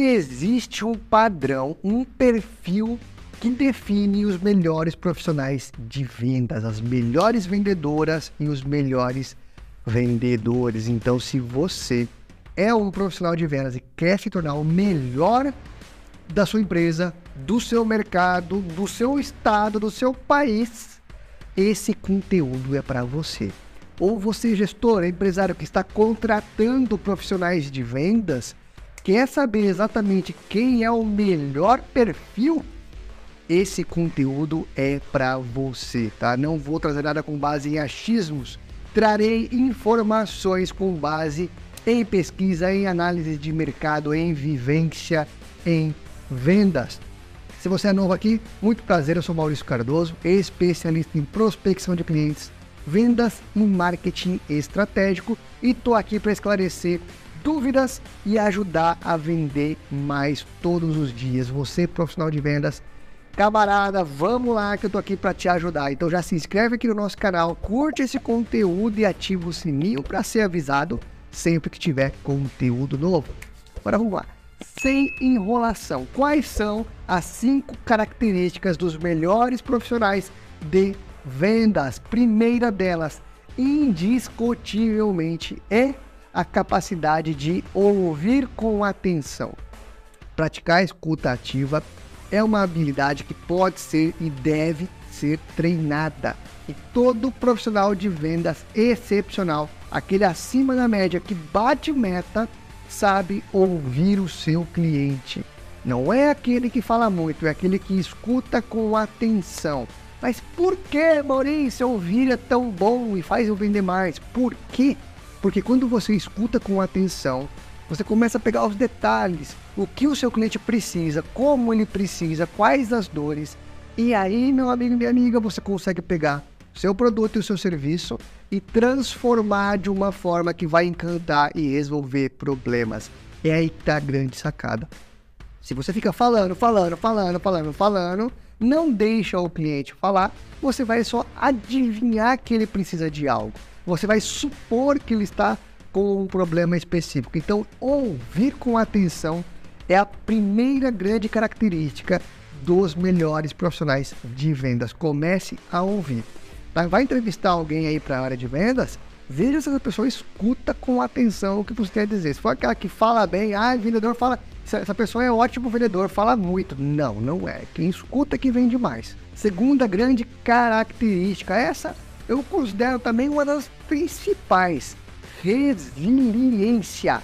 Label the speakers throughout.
Speaker 1: existe um padrão, um perfil que define os melhores profissionais de vendas, as melhores vendedoras e os melhores vendedores. Então, se você é um profissional de vendas e quer se tornar o melhor da sua empresa, do seu mercado, do seu estado, do seu país, esse conteúdo é para você. Ou você, gestor, empresário que está contratando profissionais de vendas, quer saber exatamente quem é o melhor perfil esse conteúdo é para você, tá? Não vou trazer nada com base em achismos, trarei informações com base em pesquisa, em análise de mercado, em vivência, em vendas. Se você é novo aqui, muito prazer, eu sou Maurício Cardoso, especialista em prospecção de clientes, vendas e marketing estratégico e tô aqui para esclarecer dúvidas e ajudar a vender mais todos os dias. Você, profissional de vendas, Camarada, vamos lá que eu tô aqui para te ajudar. Então já se inscreve aqui no nosso canal, curte esse conteúdo e ativa o sininho para ser avisado sempre que tiver conteúdo novo. Agora vamos lá. Sem enrolação, quais são as cinco características dos melhores profissionais de vendas? Primeira delas, indiscutivelmente, é a capacidade de ouvir com atenção. Praticar a escuta ativa é uma habilidade que pode ser e deve ser treinada. E todo profissional de vendas excepcional, aquele acima da média que bate meta, sabe ouvir o seu cliente. Não é aquele que fala muito, é aquele que escuta com atenção. Mas por que, Maurício, ouvir é tão bom e faz eu vender mais? Por quê? Porque quando você escuta com atenção, você começa a pegar os detalhes, o que o seu cliente precisa, como ele precisa, quais as dores. E aí, meu amigo e minha amiga, você consegue pegar seu produto e o seu serviço e transformar de uma forma que vai encantar e resolver problemas. É aí que tá a grande sacada. Se você fica falando, falando, falando, falando, falando, não deixa o cliente falar, você vai só adivinhar que ele precisa de algo. Você vai supor que ele está com um problema específico. Então, ouvir com atenção é a primeira grande característica dos melhores profissionais de vendas. Comece a ouvir. Tá? Vai entrevistar alguém aí para a área de vendas? Veja se essa pessoa escuta com atenção o que você quer dizer. Se for aquela que fala bem, ah, vendedor fala, essa pessoa é ótimo vendedor, fala muito. Não, não é. Quem escuta é que vende mais. Segunda grande característica, essa eu considero também uma das principais resiliência.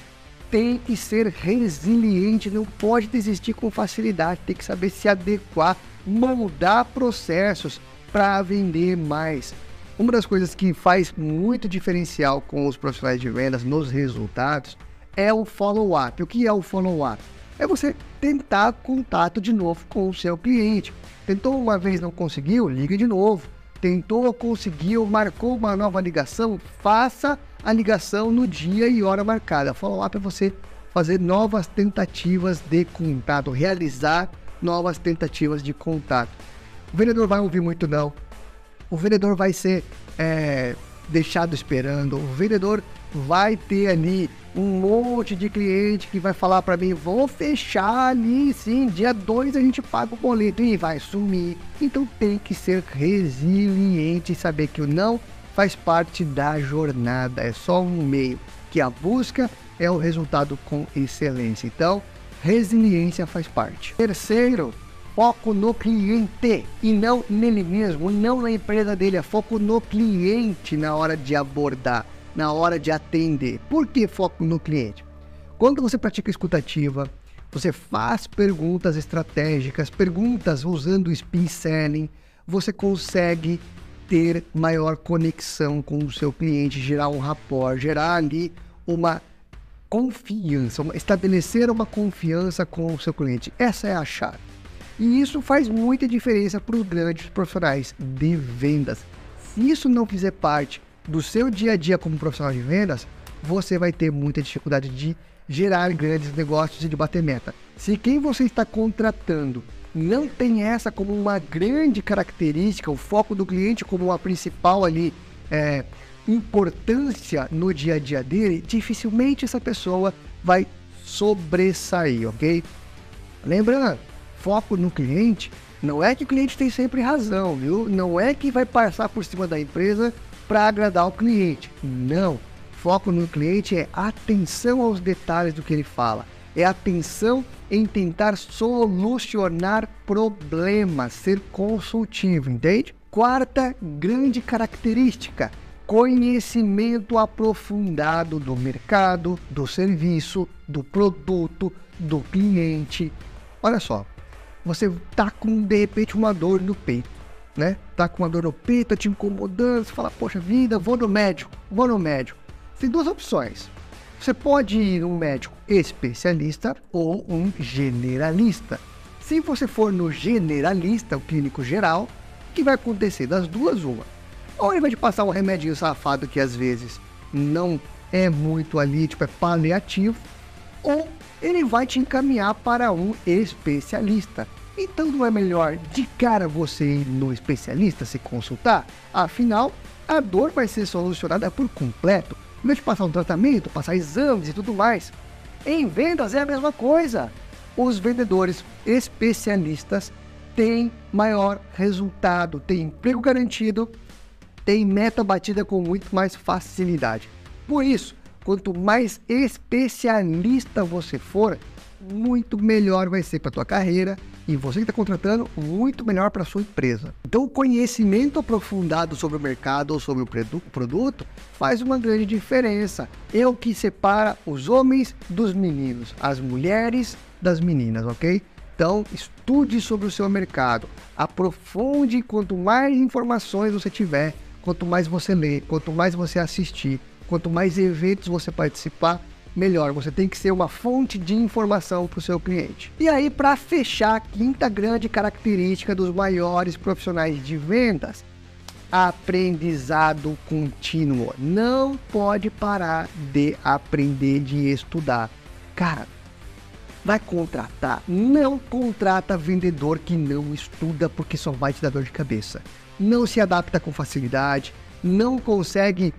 Speaker 1: Tem que ser resiliente, não pode desistir com facilidade, tem que saber se adequar, moldar processos para vender mais. Uma das coisas que faz muito diferencial com os profissionais de vendas nos resultados é o follow-up. O que é o follow-up? É você tentar contato de novo com o seu cliente. Tentou uma vez, não conseguiu? Liga de novo. Tentou, conseguiu, marcou uma nova ligação? Faça a ligação no dia e hora marcada. Follow-up é você fazer novas tentativas de contato, realizar novas tentativas de contato. O vendedor vai ouvir muito não. O vendedor vai ser é, deixado esperando. O vendedor vai ter ali um monte de cliente que vai falar para mim, vou fechar ali, sim, dia 2 a gente paga o boleto e vai sumir. Então tem que ser resiliente e saber que o não faz parte da jornada, é só um meio, que a busca é o resultado com excelência. Então, resiliência faz parte. Terceiro, foco no cliente e não nele mesmo, não na empresa dele, é foco no cliente na hora de abordar, na hora de atender. Por que foco no cliente? Quando você pratica escutativa, você faz perguntas estratégicas, perguntas usando spin selling, você consegue ter maior conexão com o seu cliente, gerar um rapport, gerar ali uma confiança, estabelecer uma confiança com o seu cliente. Essa é a chave. E isso faz muita diferença para os grandes profissionais de vendas. Se isso não fizer parte do seu dia a dia como profissional de vendas, você vai ter muita dificuldade de gerar grandes negócios e de bater meta. Se quem você está contratando não tem essa como uma grande característica, o foco do cliente como a principal ali é, importância no dia a dia dele, dificilmente essa pessoa vai sobressair, ok? Lembrando, foco no cliente não é que o cliente tem sempre razão, viu? Não é que vai passar por cima da empresa para agradar o cliente. Não. Foco no cliente é atenção aos detalhes do que ele fala. É atenção em tentar solucionar problemas, ser consultivo, entende? Quarta grande característica: conhecimento aprofundado do mercado, do serviço, do produto, do cliente. Olha só, você tá com de repente uma dor no peito, né? Tá com uma dor no peito, tá te incomodando, você fala, poxa vida, vou no médico, vou no médico. Tem duas opções. Você pode ir num médico especialista ou um generalista. Se você for no generalista, o clínico geral, o que vai acontecer? Das duas, uma. Ou ele vai te passar um remédio safado que às vezes não é muito ali, tipo, é paliativo, ou ele vai te encaminhar para um especialista. Então não é melhor de cara você ir no especialista se consultar? Afinal, a dor vai ser solucionada por completo. Em vez de passar um tratamento, passar exames e tudo mais. Em vendas é a mesma coisa. Os vendedores especialistas têm maior resultado, têm emprego garantido, têm meta batida com muito mais facilidade. Por isso, quanto mais especialista você for, muito melhor vai ser para tua carreira e você que está contratando, muito melhor para sua empresa. Então, o conhecimento aprofundado sobre o mercado ou sobre o produto faz uma grande diferença. É o que separa os homens dos meninos, as mulheres das meninas, ok? Então, estude sobre o seu mercado, aprofunde. Quanto mais informações você tiver, quanto mais você ler, quanto mais você assistir, quanto mais eventos você participar, melhor. Você tem que ser uma fonte de informação para o seu cliente. E aí, para fechar, a quinta grande característica dos maiores profissionais de vendas, aprendizado contínuo. Não pode parar de aprender, de estudar. Cara, vai contratar, não contrata vendedor que não estuda porque só vai te dar dor de cabeça. Não se adapta com facilidade, não consegue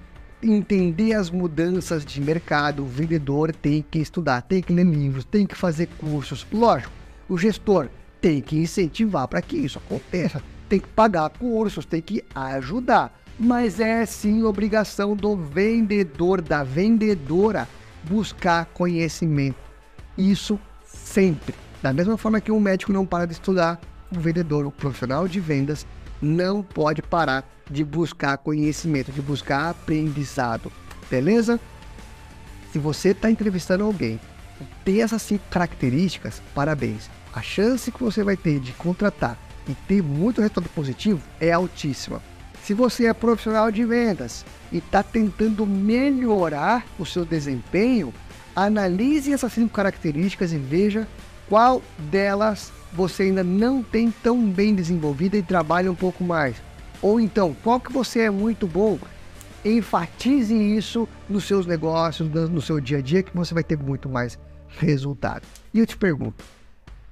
Speaker 1: entender as mudanças de mercado, o vendedor tem que estudar, tem que ler livros, tem que fazer cursos. Lógico, o gestor tem que incentivar para que isso aconteça, tem que pagar cursos, tem que ajudar. Mas é sim obrigação do vendedor, da vendedora, buscar conhecimento. Isso sempre. Da mesma forma que um médico não para de estudar, o vendedor, o profissional de vendas, não pode parar de buscar conhecimento, de buscar aprendizado, beleza? Se você está entrevistando alguém tem essas cinco características, parabéns. A chance que você vai ter de contratar e ter muito resultado positivo é altíssima. Se você é profissional de vendas e está tentando melhorar o seu desempenho, analise essas cinco características e veja qual delas você ainda não tem tão bem desenvolvida e trabalha um pouco mais. Ou então, qual que você é muito bom? Enfatize isso nos seus negócios, no seu dia a dia, que você vai ter muito mais resultado. E eu te pergunto,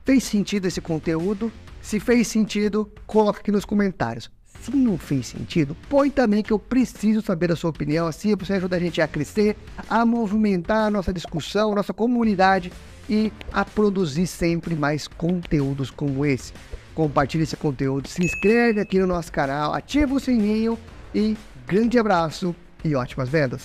Speaker 1: fez sentido esse conteúdo? Se fez sentido, coloque aqui nos comentários. Se não fez sentido, põe também que eu preciso saber a sua opinião. Assim você ajuda a gente a crescer, a movimentar a nossa discussão, a nossa comunidade e a produzir sempre mais conteúdos como esse compartilhe esse conteúdo, se inscreve aqui no nosso canal, ativa o sininho e grande abraço e ótimas vendas!